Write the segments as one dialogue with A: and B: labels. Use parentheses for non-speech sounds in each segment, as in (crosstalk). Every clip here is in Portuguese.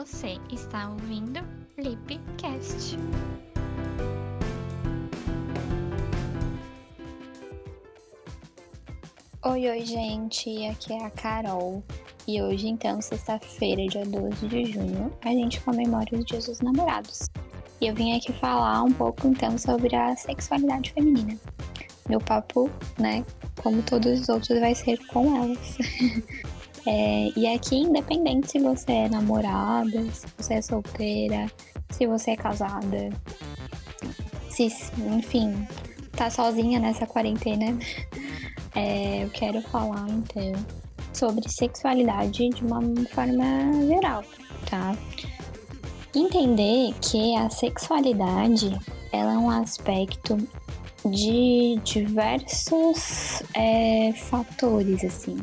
A: Você está ouvindo Lipcast.
B: Oi, oi, gente. Aqui é a Carol. E hoje, então, sexta-feira, dia 12 de junho, a gente comemora os Dias dos Namorados. E eu vim aqui falar um pouco, então, sobre a sexualidade feminina. Meu papo, né, como todos os outros, vai ser com elas. (laughs) É, e aqui, independente se você é namorada, se você é solteira, se você é casada, se, enfim, tá sozinha nessa quarentena, é, eu quero falar então sobre sexualidade de uma forma geral, tá? Entender que a sexualidade ela é um aspecto de diversos é, fatores, assim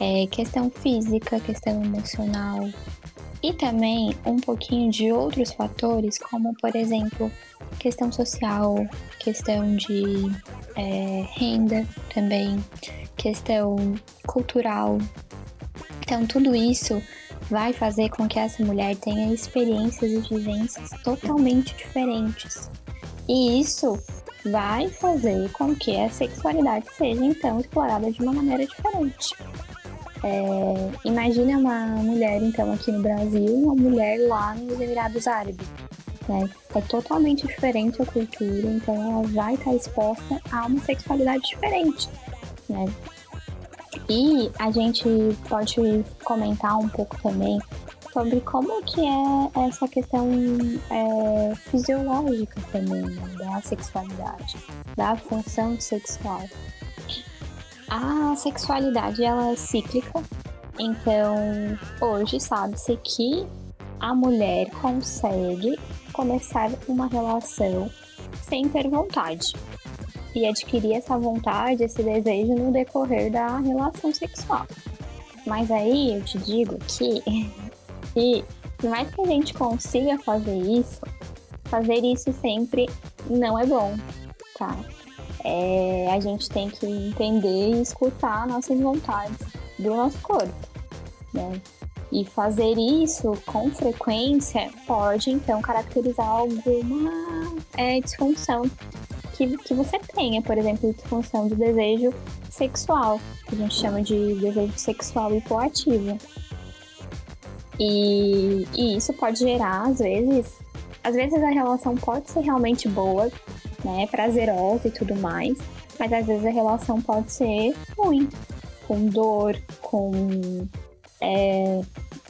B: é, questão física, questão emocional e também um pouquinho de outros fatores, como por exemplo questão social, questão de é, renda também, questão cultural. Então, tudo isso vai fazer com que essa mulher tenha experiências e vivências totalmente diferentes. E isso vai fazer com que a sexualidade seja então explorada de uma maneira diferente. É, imagina uma mulher, então, aqui no Brasil, uma mulher lá nos Emirados Árabes. Né? É totalmente diferente a cultura, então ela vai estar exposta a uma sexualidade diferente. Né? E a gente pode comentar um pouco também sobre como que é essa questão é, fisiológica também né? da sexualidade, da função sexual. A sexualidade ela é cíclica, então hoje sabe-se que a mulher consegue começar uma relação sem ter vontade e adquirir essa vontade, esse desejo no decorrer da relação sexual. Mas aí eu te digo que, (laughs) que por mais que a gente consiga fazer isso, fazer isso sempre não é bom, tá? É, a gente tem que entender e escutar nossas vontades do nosso corpo, né? E fazer isso com frequência pode, então, caracterizar alguma é, disfunção que, que você tenha, por exemplo, disfunção do desejo sexual, que a gente chama de desejo sexual hipoativo. E, e isso pode gerar, às vezes, às vezes a relação pode ser realmente boa, né, prazerosa e tudo mais, mas às vezes a relação pode ser ruim, com dor, com é,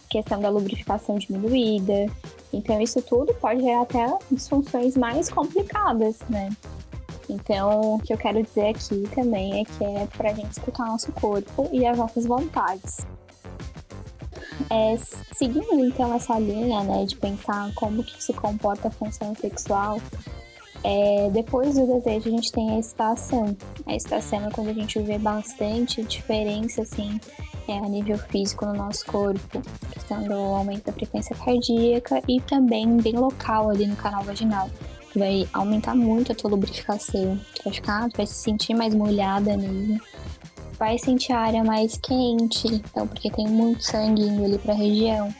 B: questão da lubrificação diminuída. Então isso tudo pode gerar até disfunções mais complicadas, né? Então, o que eu quero dizer aqui também é que é pra gente escutar nosso corpo e as nossas vontades. É, seguindo então essa linha, né, de pensar como que se comporta a função sexual, é, depois do desejo, a gente tem a estação. A estação é quando a gente vê bastante diferença, assim, é, a nível físico no nosso corpo, questão do aumento da frequência cardíaca e também bem local ali no canal vaginal. Vai aumentar muito a tua lubrificação. Tu vai ficar, tu vai se sentir mais molhada mesmo. Vai sentir a área mais quente, então, porque tem muito sangue indo ali pra região.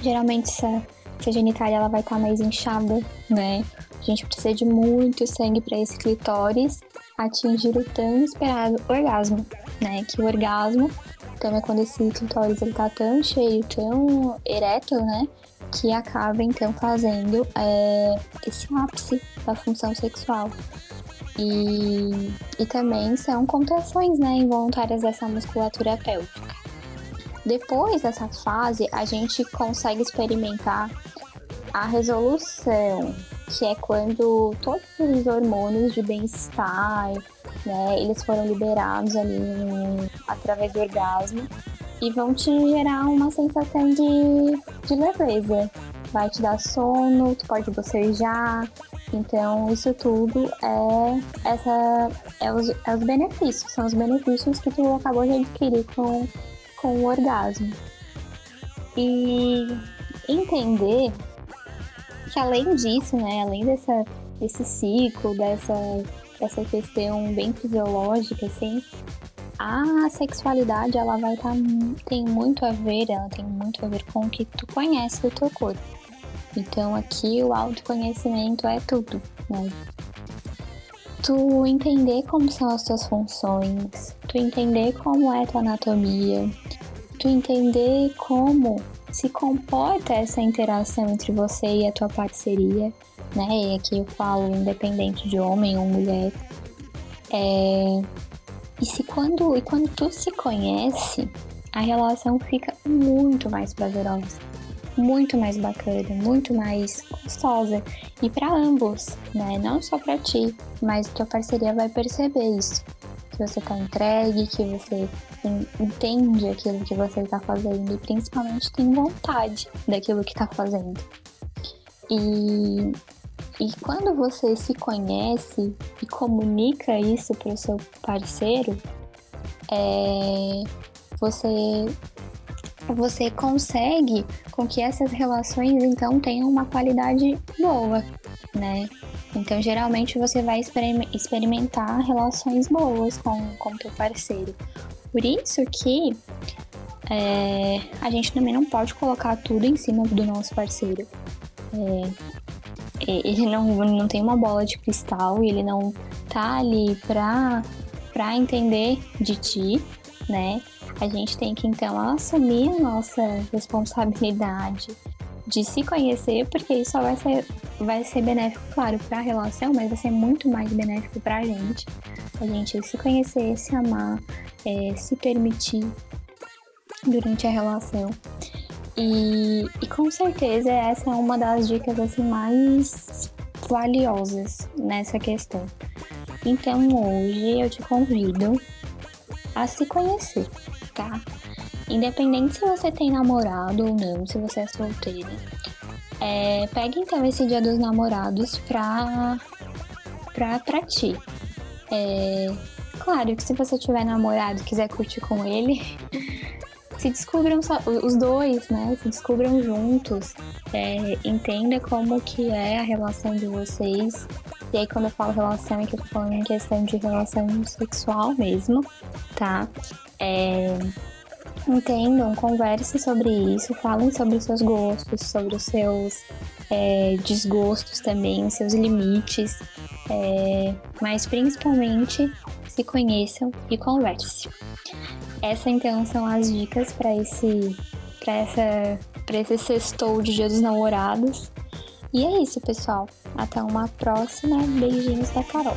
B: Geralmente essa, essa genitália ela vai estar tá mais inchada, né? A gente precisa de muito sangue para esse clitóris atingir o tão esperado orgasmo, né? Que o orgasmo, então é quando esse clitóris ele tá tão cheio, tão ereto, né? Que acaba então fazendo é, esse ápice da função sexual. E, e também são contrações né, involuntárias dessa musculatura pélvica. Depois dessa fase, a gente consegue experimentar a resolução, que é quando todos os hormônios de bem-estar, né, eles foram liberados ali através do orgasmo e vão te gerar uma sensação de, de leveza. Vai te dar sono, tu pode bocejar. Então, isso tudo é, essa, é, os, é os benefícios, são os benefícios que tu acabou de adquirir com, com o orgasmo. E entender que além disso, né, além dessa, desse ciclo, dessa, dessa questão bem fisiológica, assim, a sexualidade ela vai estar tá, tem muito a ver, ela tem muito a ver com o que tu conhece do teu corpo. Então aqui o autoconhecimento é tudo, né? Tu entender como são as tuas funções, tu entender como é a tua anatomia, tu entender como se comporta essa interação entre você e a tua parceria, né? E aqui eu falo independente de homem ou mulher. É... E se quando, e quando tu se conhece, a relação fica muito mais prazerosa, muito mais bacana, muito mais gostosa. E para ambos, né? Não só para ti, mas tua parceria vai perceber isso. Que você tá entregue, que você entende aquilo que você está fazendo e principalmente tem vontade daquilo que está fazendo. E, e quando você se conhece e comunica isso para o seu parceiro, é, você você consegue com que essas relações então tenham uma qualidade boa, né? Então, geralmente você vai experimentar relações boas com o teu parceiro. Por isso que é, a gente também não pode colocar tudo em cima do nosso parceiro. É, ele não, não tem uma bola de cristal, ele não tá ali pra, pra entender de ti, né? A gente tem que então assumir a nossa responsabilidade de se conhecer, porque isso só vai ser, vai ser benéfico, claro, para a relação, mas vai ser muito mais benéfico para a gente. A gente se conhecer, se amar, é, se permitir durante a relação. E, e com certeza essa é uma das dicas assim mais valiosas nessa questão. Então hoje eu te convido a se conhecer, tá? Independente se você tem namorado ou não, se você é solteira, é, pegue então esse dia dos namorados pra, pra, pra ti. É, claro que se você tiver namorado e quiser curtir com ele, (laughs) se descubram os dois, né? Se descubram juntos. É, entenda como que é a relação de vocês. E aí quando eu falo relação é que eu tô falando em questão de relação sexual mesmo, tá? É, entendam, conversem sobre isso, falem sobre os seus gostos, sobre os seus é, desgostos também, seus limites, é, mas principalmente se conheçam e conversem. Essa então são as dicas para esse para essa para esse sextou de Dia dos Namorados. E é isso, pessoal. Até uma próxima. Beijinhos da Carol.